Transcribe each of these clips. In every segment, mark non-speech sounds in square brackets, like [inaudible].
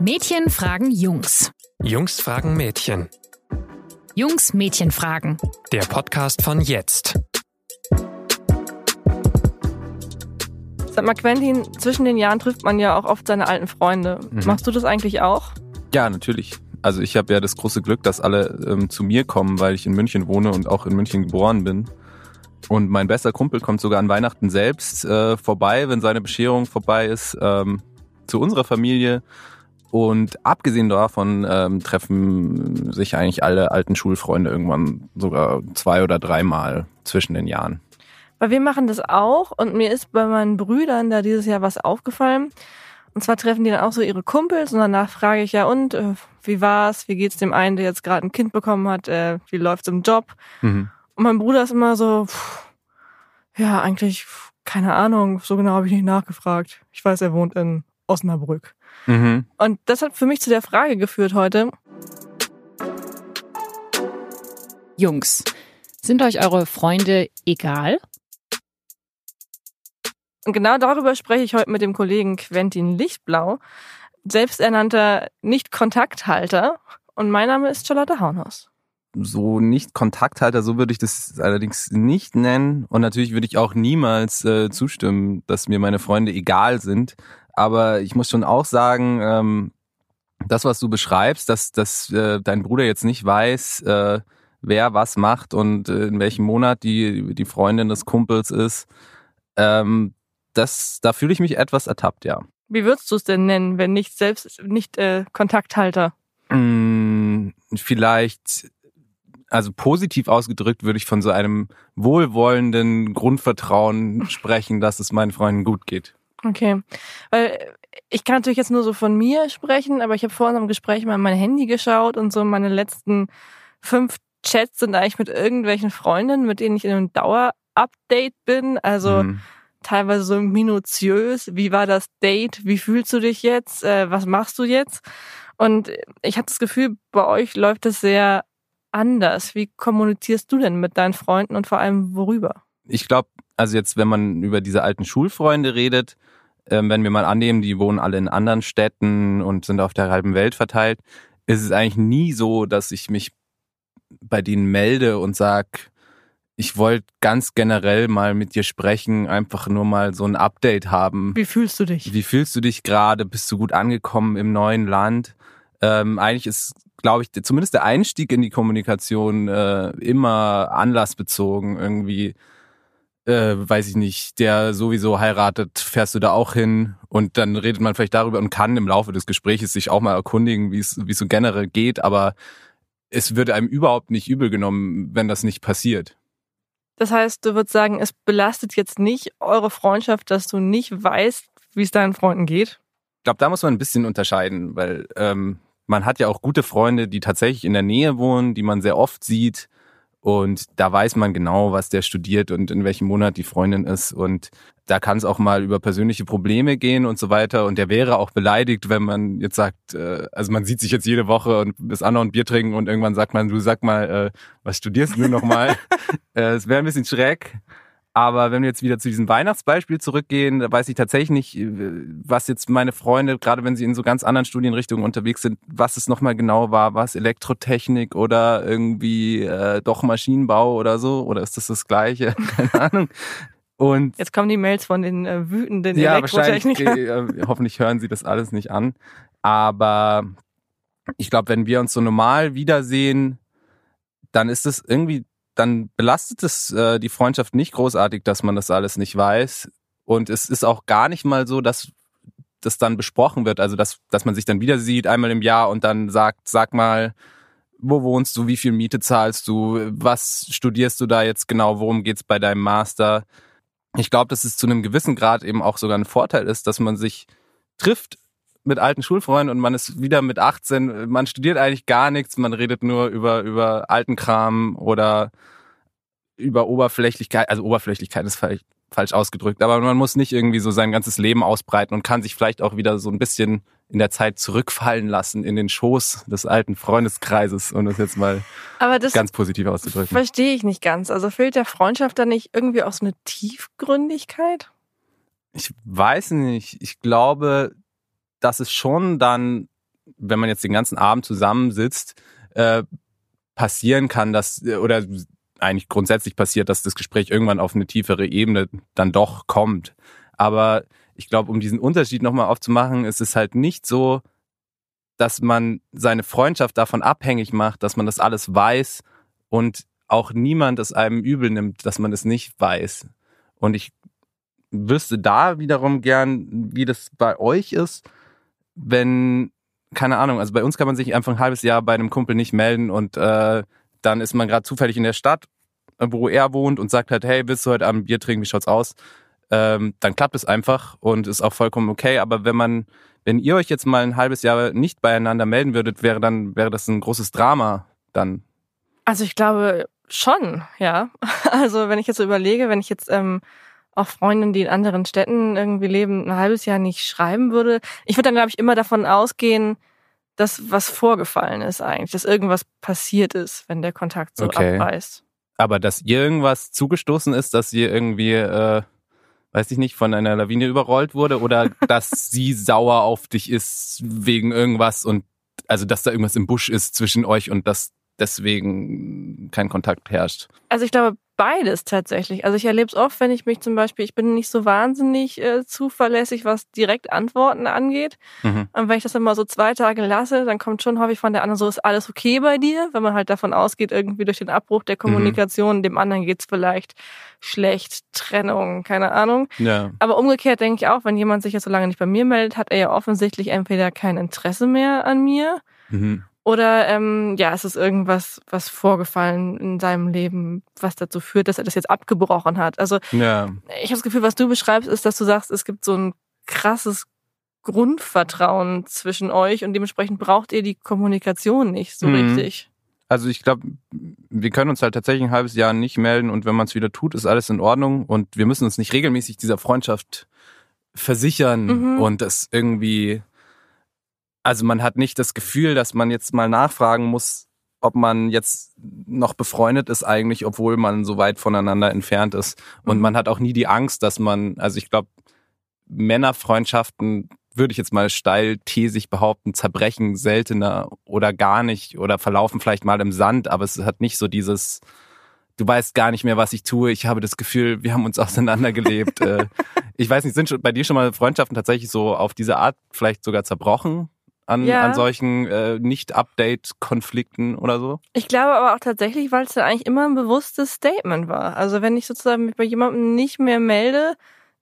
Mädchen fragen Jungs. Jungs fragen Mädchen. Jungs Mädchen fragen. Der Podcast von jetzt. Sag mal, Quentin, zwischen den Jahren trifft man ja auch oft seine alten Freunde. Mhm. Machst du das eigentlich auch? Ja, natürlich. Also ich habe ja das große Glück, dass alle ähm, zu mir kommen, weil ich in München wohne und auch in München geboren bin. Und mein bester Kumpel kommt sogar an Weihnachten selbst äh, vorbei, wenn seine Bescherung vorbei ist, ähm, zu unserer Familie. Und abgesehen davon ähm, treffen sich eigentlich alle alten Schulfreunde irgendwann sogar zwei oder dreimal zwischen den Jahren. Weil wir machen das auch und mir ist bei meinen Brüdern da dieses Jahr was aufgefallen. Und zwar treffen die dann auch so ihre Kumpels und danach frage ich ja, und äh, wie war's? Wie geht's dem einen, der jetzt gerade ein Kind bekommen hat? Äh, wie läuft's im Job? Mhm. Und mein Bruder ist immer so, pff, ja, eigentlich, pff, keine Ahnung, so genau habe ich nicht nachgefragt. Ich weiß, er wohnt in Osnabrück. Mhm. Und das hat für mich zu der Frage geführt heute, Jungs, sind euch eure Freunde egal? Und genau darüber spreche ich heute mit dem Kollegen Quentin Lichtblau, selbsternannter Nicht-Kontakthalter. Und mein Name ist Charlotte Haunhaus. So nicht Kontakthalter, so würde ich das allerdings nicht nennen. Und natürlich würde ich auch niemals äh, zustimmen, dass mir meine Freunde egal sind. Aber ich muss schon auch sagen, ähm, das, was du beschreibst, dass, dass äh, dein Bruder jetzt nicht weiß, äh, wer was macht und äh, in welchem Monat die, die Freundin des Kumpels ist, ähm, das, da fühle ich mich etwas ertappt, ja. Wie würdest du es denn nennen, wenn nicht selbst nicht äh, Kontakthalter? Mm, vielleicht, also positiv ausgedrückt, würde ich von so einem wohlwollenden Grundvertrauen [laughs] sprechen, dass es meinen Freunden gut geht. Okay. Weil ich kann natürlich jetzt nur so von mir sprechen, aber ich habe vor unserem Gespräch mal in mein Handy geschaut und so meine letzten fünf Chats sind eigentlich mit irgendwelchen Freundinnen, mit denen ich in einem Dauer-Update bin. Also Mhm. teilweise so minutiös. Wie war das Date? Wie fühlst du dich jetzt? Äh, was machst du jetzt? Und ich habe das Gefühl, bei euch läuft das sehr anders. Wie kommunizierst du denn mit deinen Freunden und vor allem worüber? Ich glaube, also jetzt, wenn man über diese alten Schulfreunde redet, ähm, wenn wir mal annehmen, die wohnen alle in anderen Städten und sind auf der halben Welt verteilt, ist es eigentlich nie so, dass ich mich bei denen melde und sag, ich wollte ganz generell mal mit dir sprechen, einfach nur mal so ein Update haben. Wie fühlst du dich? Wie fühlst du dich gerade? Bist du gut angekommen im neuen Land? Ähm, eigentlich ist, glaube ich, zumindest der Einstieg in die Kommunikation äh, immer anlassbezogen. Irgendwie, äh, weiß ich nicht, der sowieso heiratet, fährst du da auch hin? Und dann redet man vielleicht darüber und kann im Laufe des Gesprächs sich auch mal erkundigen, wie es wie es so generell geht. Aber es wird einem überhaupt nicht übel genommen, wenn das nicht passiert. Das heißt, du würdest sagen, es belastet jetzt nicht eure Freundschaft, dass du nicht weißt, wie es deinen Freunden geht? Ich glaube, da muss man ein bisschen unterscheiden, weil ähm, man hat ja auch gute Freunde, die tatsächlich in der Nähe wohnen, die man sehr oft sieht. Und da weiß man genau, was der studiert und in welchem Monat die Freundin ist. Und da kann es auch mal über persönliche Probleme gehen und so weiter. Und der wäre auch beleidigt, wenn man jetzt sagt, äh, also man sieht sich jetzt jede Woche und bis Anna und Bier trinken und irgendwann sagt man, du sag mal, äh, was studierst du nochmal? [laughs] äh, Es wäre ein bisschen schräg. Aber wenn wir jetzt wieder zu diesem Weihnachtsbeispiel zurückgehen, da weiß ich tatsächlich nicht, äh, was jetzt meine Freunde, gerade wenn sie in so ganz anderen Studienrichtungen unterwegs sind, was es nochmal genau war. Es Elektrotechnik oder irgendwie äh, doch Maschinenbau oder so? Oder ist das das Gleiche? [laughs] Keine Ahnung. Und Jetzt kommen die Mails von den äh, wütenden ja, wahrscheinlich, Elektrotechnikern. äh, hoffentlich hören sie das alles nicht an. Aber ich glaube, wenn wir uns so normal wiedersehen, dann ist es irgendwie, dann belastet es äh, die Freundschaft nicht großartig, dass man das alles nicht weiß. Und es ist auch gar nicht mal so, dass das dann besprochen wird. Also, dass, dass man sich dann wieder sieht, einmal im Jahr und dann sagt, sag mal, wo wohnst du, wie viel Miete zahlst du, was studierst du da jetzt genau, worum geht's bei deinem Master? Ich glaube, dass es zu einem gewissen Grad eben auch sogar ein Vorteil ist, dass man sich trifft mit alten Schulfreunden und man ist wieder mit 18, man studiert eigentlich gar nichts, man redet nur über, über alten Kram oder über Oberflächlichkeit, also Oberflächlichkeit ist vielleicht falsch ausgedrückt, aber man muss nicht irgendwie so sein ganzes Leben ausbreiten und kann sich vielleicht auch wieder so ein bisschen in der Zeit zurückfallen lassen in den Schoß des alten Freundeskreises, um das jetzt mal das ganz positiv auszudrücken. verstehe ich nicht ganz. Also fehlt der Freundschaft da nicht irgendwie auch so eine Tiefgründigkeit? Ich weiß nicht. Ich glaube, dass es schon dann wenn man jetzt den ganzen Abend zusammensitzt, äh, passieren kann, dass, oder eigentlich grundsätzlich passiert, dass das Gespräch irgendwann auf eine tiefere Ebene dann doch kommt. Aber ich glaube, um diesen Unterschied nochmal aufzumachen, ist es halt nicht so, dass man seine Freundschaft davon abhängig macht, dass man das alles weiß und auch niemand es einem übel nimmt, dass man es nicht weiß. Und ich wüsste da wiederum gern, wie das bei euch ist, wenn, keine Ahnung, also bei uns kann man sich einfach ein halbes Jahr bei einem Kumpel nicht melden und äh, dann ist man gerade zufällig in der Stadt, wo er wohnt und sagt halt, hey, willst du heute Abend Bier trinken, wie schaut's aus? Ähm, dann klappt es einfach und ist auch vollkommen okay. Aber wenn man, wenn ihr euch jetzt mal ein halbes Jahr nicht beieinander melden würdet, wäre dann, wäre das ein großes Drama dann. Also ich glaube schon, ja. [laughs] Also wenn ich jetzt so überlege, wenn ich jetzt ähm, auch Freundinnen, die in anderen Städten irgendwie leben, ein halbes Jahr nicht schreiben würde, ich würde dann, glaube ich, immer davon ausgehen, dass was vorgefallen ist eigentlich, dass irgendwas passiert ist, wenn der Kontakt so Okay. abreißt. Aber dass ihr irgendwas zugestoßen ist, dass ihr irgendwie, äh, weiß ich nicht, von einer Lawine überrollt wurde oder [laughs] dass sie sauer auf dich ist wegen irgendwas und also dass da irgendwas im Busch ist zwischen euch und dass deswegen kein Kontakt herrscht. Also ich glaube beides tatsächlich. Also ich erlebe es oft, wenn ich mich zum Beispiel, ich bin nicht so wahnsinnig äh, zuverlässig, was direkt Antworten angeht. Mhm. Und wenn ich das dann mal so zwei Tage lasse, dann kommt schon häufig von der anderen so, ist alles okay bei dir? Wenn man halt davon ausgeht, irgendwie durch den Abbruch der Kommunikation, dem anderen geht's vielleicht schlecht, Trennung, keine Ahnung. Ja. Aber umgekehrt denke ich auch, wenn jemand sich jetzt so lange nicht bei mir meldet, hat er ja offensichtlich entweder kein Interesse mehr an mir Mhm. Oder ähm, ja, es ist irgendwas, was vorgefallen in seinem Leben, was dazu führt, dass er das jetzt abgebrochen hat. Also Ja. ich habe das Gefühl, was du beschreibst, ist, dass du sagst, es gibt so ein krasses Grundvertrauen zwischen euch und dementsprechend braucht ihr die Kommunikation nicht so Mhm. richtig. Also ich glaube, wir können uns halt tatsächlich ein halbes Jahr nicht melden und wenn man es wieder tut, ist alles in Ordnung und wir müssen uns nicht regelmäßig dieser Freundschaft versichern Mhm. und das irgendwie, also man hat nicht das Gefühl, dass man jetzt mal nachfragen muss, ob man jetzt noch befreundet ist eigentlich, obwohl man so weit voneinander entfernt ist. Und Mhm. man hat auch nie die Angst, dass man, also ich glaube, Männerfreundschaften würde ich jetzt mal steil tesig behaupten, zerbrechen seltener oder gar nicht oder verlaufen vielleicht mal im Sand, aber es hat nicht so dieses, du weißt gar nicht mehr, was ich tue. Ich habe das Gefühl, wir haben uns [laughs] auseinandergelebt. äh, ich weiß nicht, sind bei dir schon mal Freundschaften tatsächlich so auf diese Art vielleicht sogar zerbrochen an, Ja. an solchen äh, Nicht-Update-Konflikten oder so? Ich glaube aber auch tatsächlich, weil es dann eigentlich immer ein bewusstes Statement war. Also wenn ich sozusagen mich bei jemandem nicht mehr melde,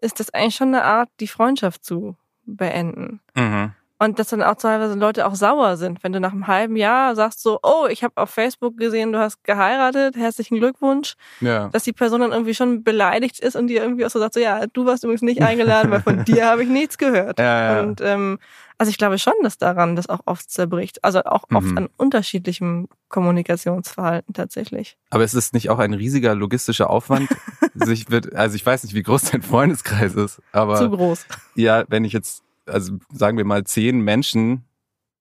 ist das eigentlich schon eine Art, die Freundschaft zu beenden. Mhm. Und dass dann auch teilweise Leute auch sauer sind, wenn du nach einem halben Jahr sagst so, oh, ich habe auf Facebook gesehen, du hast geheiratet, herzlichen Glückwunsch, Ja. dass die Person dann irgendwie schon beleidigt ist und dir irgendwie auch so sagt, so ja, du warst übrigens nicht eingeladen, weil von [laughs] dir habe ich nichts gehört. Ja, ja. Und ähm, also ich glaube schon, dass daran das auch oft zerbricht. Also auch oft Mhm. an unterschiedlichem Kommunikationsverhalten tatsächlich. Aber es ist nicht auch ein riesiger logistischer Aufwand, [laughs] sich mit, also ich weiß nicht, wie groß dein Freundeskreis ist, aber Zu groß. ja, wenn ich jetzt, also sagen wir mal zehn Menschen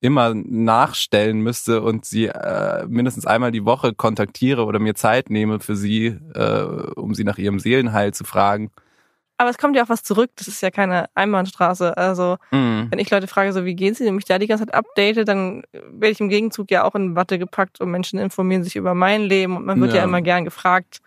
immer nachstellen müsste und sie äh, mindestens einmal die Woche kontaktiere oder mir Zeit nehme für sie, äh, um sie nach ihrem Seelenheil zu fragen. Aber es kommt ja auch was zurück. Das ist ja keine Einbahnstraße. Also Mhm. wenn ich Leute frage, so wie geht's ihnen, und mich da die ganze Zeit update, dann werde ich im Gegenzug ja auch in Watte gepackt und Menschen informieren sich über mein Leben und man wird ja, Ja. immer gern gefragt,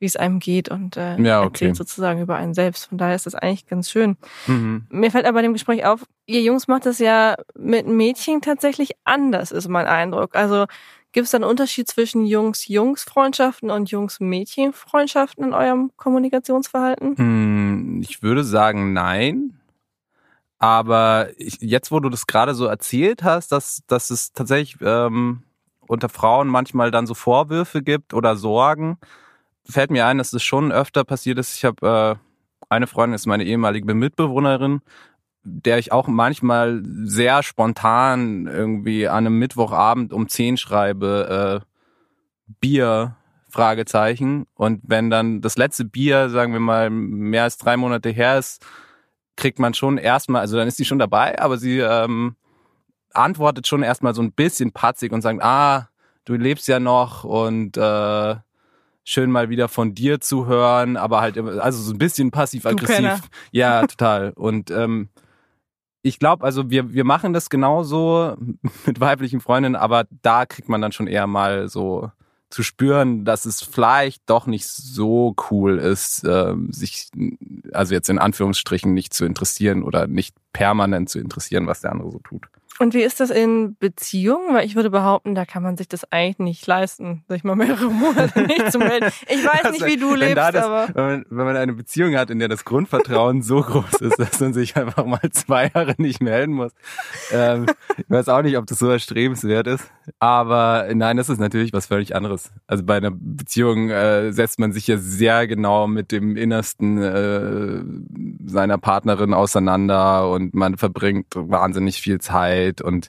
wie es einem geht und äh, Ja, okay. erzählt sozusagen über einen selbst. Von daher ist das eigentlich ganz schön. Mhm. Mir fällt aber bei dem Gespräch auf, ihr Jungs macht das ja mit Mädchen tatsächlich anders, ist mein Eindruck. Also gibt es einen Unterschied zwischen Jungs-Jungs-Freundschaften und Jungs-Mädchen-Freundschaften in eurem Kommunikationsverhalten? Hm, Ich würde sagen, nein. Aber ich, jetzt, wo du das gerade so erzählt hast, dass, dass es tatsächlich ähm, unter Frauen manchmal dann so Vorwürfe gibt oder Sorgen, fällt mir ein, dass es schon öfter passiert ist. Ich habe äh, eine Freundin, ist meine ehemalige Mitbewohnerin, der ich auch manchmal sehr spontan irgendwie an einem Mittwochabend um 10 schreibe, äh, Bier, Fragezeichen. Und wenn dann das letzte Bier, sagen wir mal, mehr als drei Monate her ist, kriegt man schon erstmal, also dann ist sie schon dabei, aber sie ähm, antwortet schon erstmal so ein bisschen patzig und sagt, ah, du lebst ja noch und äh, schön mal wieder von dir zu hören, aber halt immer, also so ein bisschen passiv-aggressiv. Ja, total. Und ähm, ich glaube, also wir, wir machen das genauso [laughs] mit weiblichen Freundinnen, aber da kriegt man dann schon eher mal so zu spüren, dass es vielleicht doch nicht so cool ist, äh, sich, also jetzt in Anführungsstrichen nicht zu interessieren oder nicht permanent zu interessieren, was der andere so tut. Und wie ist das in Beziehungen? Weil ich würde behaupten, da kann man sich das eigentlich nicht leisten, sich mal mehrere Monate [laughs] nicht zu melden. Ich weiß nicht, wie du wenn lebst, da das, aber. Wenn man, wenn man eine Beziehung hat, in der das Grundvertrauen so groß ist, dass man sich einfach mal zwei Jahre nicht melden muss. Ähm, ich weiß auch nicht, ob das so erstrebenswert ist. Aber nein, das ist natürlich was völlig anderes. Also bei einer Beziehung äh, setzt man sich ja sehr genau mit dem Innersten äh, seiner Partnerin auseinander und man verbringt wahnsinnig viel Zeit und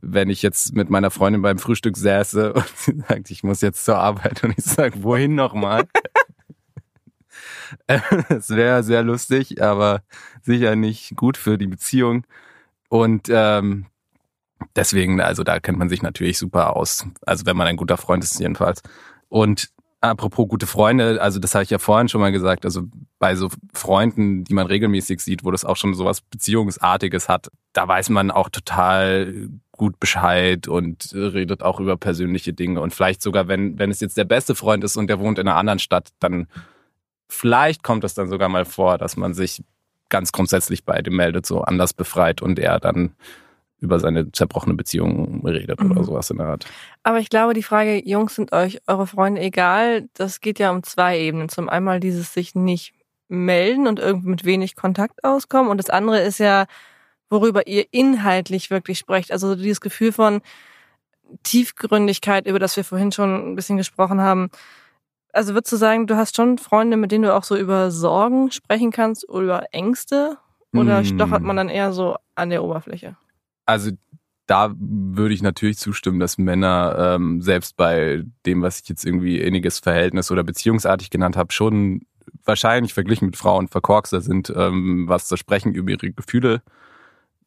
wenn ich jetzt mit meiner Freundin beim Frühstück säße [laughs] und sie sagt, ich muss jetzt zur Arbeit und ich sage, wohin nochmal? [laughs] Es wäre sehr lustig, aber sicher nicht gut für die Beziehung. Und ähm, deswegen, also da kennt man sich natürlich super aus. Also wenn man ein guter Freund ist jedenfalls. Und apropos gute Freunde, also das habe ich ja vorhin schon mal gesagt, also bei so Freunden, die man regelmäßig sieht, wo das auch schon sowas Beziehungsartiges hat, da weiß man auch total gut Bescheid und redet auch über persönliche Dinge. Und vielleicht sogar, wenn, wenn es jetzt der beste Freund ist und der wohnt in einer anderen Stadt, dann vielleicht kommt es dann sogar mal vor, dass man sich ganz grundsätzlich bei dem meldet, so anders befreit und er dann über seine zerbrochene Beziehung redet Mhm. oder sowas in der Art. Aber ich glaube, die Frage, Jungs, sind euch eure Freunde egal? Das geht ja um zwei Ebenen. Zum einmal dieses sich nicht melden und irgendwie mit wenig Kontakt auskommen. Und das andere ist ja, worüber ihr inhaltlich wirklich sprecht. Also dieses Gefühl von Tiefgründigkeit, über das wir vorhin schon ein bisschen gesprochen haben. Also würdest du sagen, du hast schon Freunde, mit denen du auch so über Sorgen sprechen kannst oder über Ängste? Oder Mm. stochert man dann eher so an der Oberfläche? Also da würde ich natürlich zustimmen, dass Männer ähm, selbst bei dem, was ich jetzt irgendwie inniges Verhältnis oder beziehungsartig genannt habe, schon wahrscheinlich verglichen mit Frauen verkorkster sind, ähm, was das Sprechen über ihre Gefühle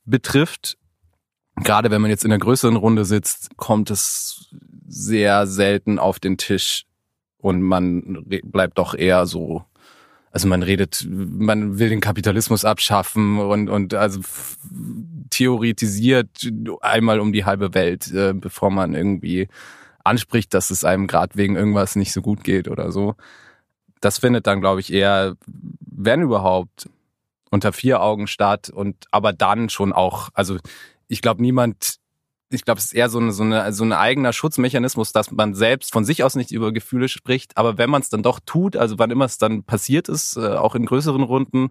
betrifft. Gerade wenn man jetzt in einer größeren Runde sitzt, kommt es sehr selten auf den Tisch und man bleibt doch eher so also man redet, man will den Kapitalismus abschaffen und, und also theoretisiert einmal um die halbe Welt, äh, bevor man irgendwie anspricht, dass es einem gerade wegen irgendwas nicht so gut geht oder so. Das findet dann, glaube ich, eher, wenn überhaupt, unter vier Augen statt und aber dann schon auch, also ich glaube, niemand ich glaube, es ist eher so, eine, so, eine, so ein eigener Schutzmechanismus, dass man selbst von sich aus nicht über Gefühle spricht. Aber wenn man es dann doch tut, also wann immer es dann passiert ist, äh, auch in größeren Runden,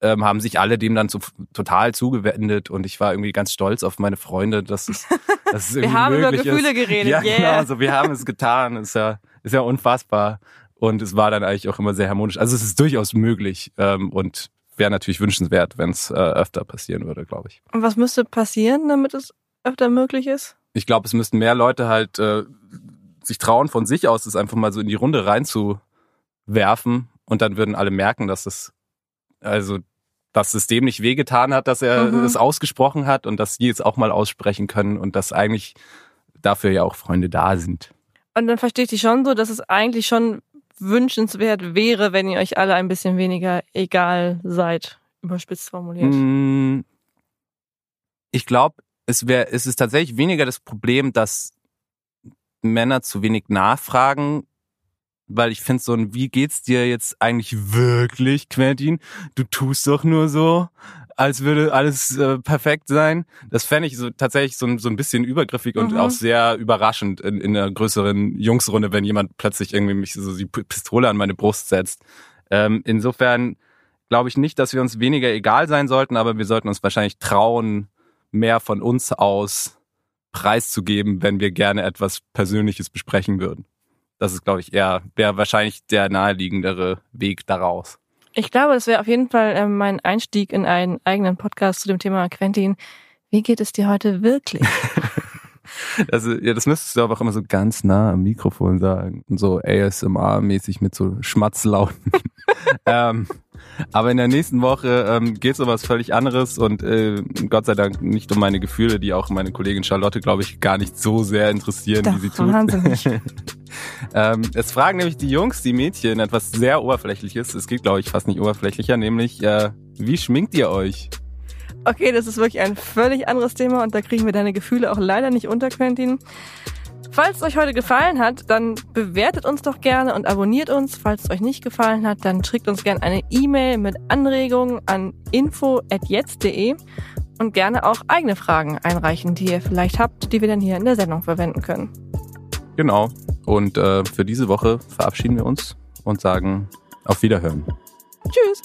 ähm, haben sich alle dem dann so total zugewendet. Und ich war irgendwie ganz stolz auf meine Freunde, dass es, [laughs] dass es irgendwie Wir haben über Gefühle ist. geredet, Ja, yeah. genau. Also wir haben es getan. Ist ja, ist ja unfassbar. Und es war dann eigentlich auch immer sehr harmonisch. Also es ist durchaus möglich ähm, und wäre natürlich wünschenswert, wenn es äh, öfter passieren würde, glaube ich. Und was müsste passieren, damit es öfter möglich ist? ich glaube, es müssten mehr Leute halt äh, sich trauen, von sich aus das einfach mal so in die Runde reinzuwerfen und dann würden alle merken, dass es also das System nicht wehgetan hat, dass er Mhm. es ausgesprochen hat und dass sie es auch mal aussprechen können und dass eigentlich dafür ja auch Freunde da sind. Und dann verstehe ich dich schon so, dass es eigentlich schon wünschenswert wäre, wenn ihr euch alle ein bisschen weniger egal seid, überspitzt formuliert. Mm, Ich glaube, es wäre, es ist tatsächlich weniger das Problem, dass Männer zu wenig nachfragen, weil ich finde so ein, wie geht's dir jetzt eigentlich wirklich, Quentin? Du tust doch nur so, als würde alles äh, perfekt sein. Das fände ich so tatsächlich so, ein- so ein bisschen übergriffig und Mhm. auch sehr überraschend in, in einer größeren Jungsrunde, wenn jemand plötzlich irgendwie mich so die Pistole an meine Brust setzt. Ähm, insofern glaube ich nicht, dass wir uns weniger egal sein sollten, aber wir sollten uns wahrscheinlich trauen, mehr von uns aus preiszugeben, wenn wir gerne etwas Persönliches besprechen würden. Das ist, glaube ich, eher, wäre wahrscheinlich der naheliegendere Weg daraus. Ich glaube, das wäre auf jeden Fall ähm, mein Einstieg in einen eigenen Podcast zu dem Thema Quentin. Wie geht es dir heute wirklich? [laughs] [laughs] Also, ja, das müsstest du aber auch immer so ganz nah am Mikrofon sagen. Und so ASMR-mäßig mit so Schmatzlauten. [laughs] ähm, aber in der nächsten Woche ähm, geht es um was völlig anderes und äh, Gott sei Dank nicht um meine Gefühle, die auch meine Kollegin Charlotte, glaube ich, gar nicht so sehr interessieren, Doch, wie sie tut. wahnsinnig. [laughs] ähm, es fragen nämlich die Jungs, die Mädchen, etwas sehr Oberflächliches. Es geht, glaube ich, fast nicht oberflächlicher, nämlich, äh, wie schminkt ihr euch? Okay, das ist wirklich ein völlig anderes Thema und da kriegen wir deine Gefühle auch leider nicht unter, Quentin. Falls es euch heute gefallen hat, dann bewertet uns doch gerne und abonniert uns. Falls es euch nicht gefallen hat, dann schickt uns gerne eine E-Mail mit Anregungen an info@jetzt.de und gerne auch eigene Fragen einreichen, die ihr vielleicht habt, die wir dann hier in der Sendung verwenden können. Genau. Und äh, für diese Woche verabschieden wir uns und sagen auf Wiederhören. Tschüss.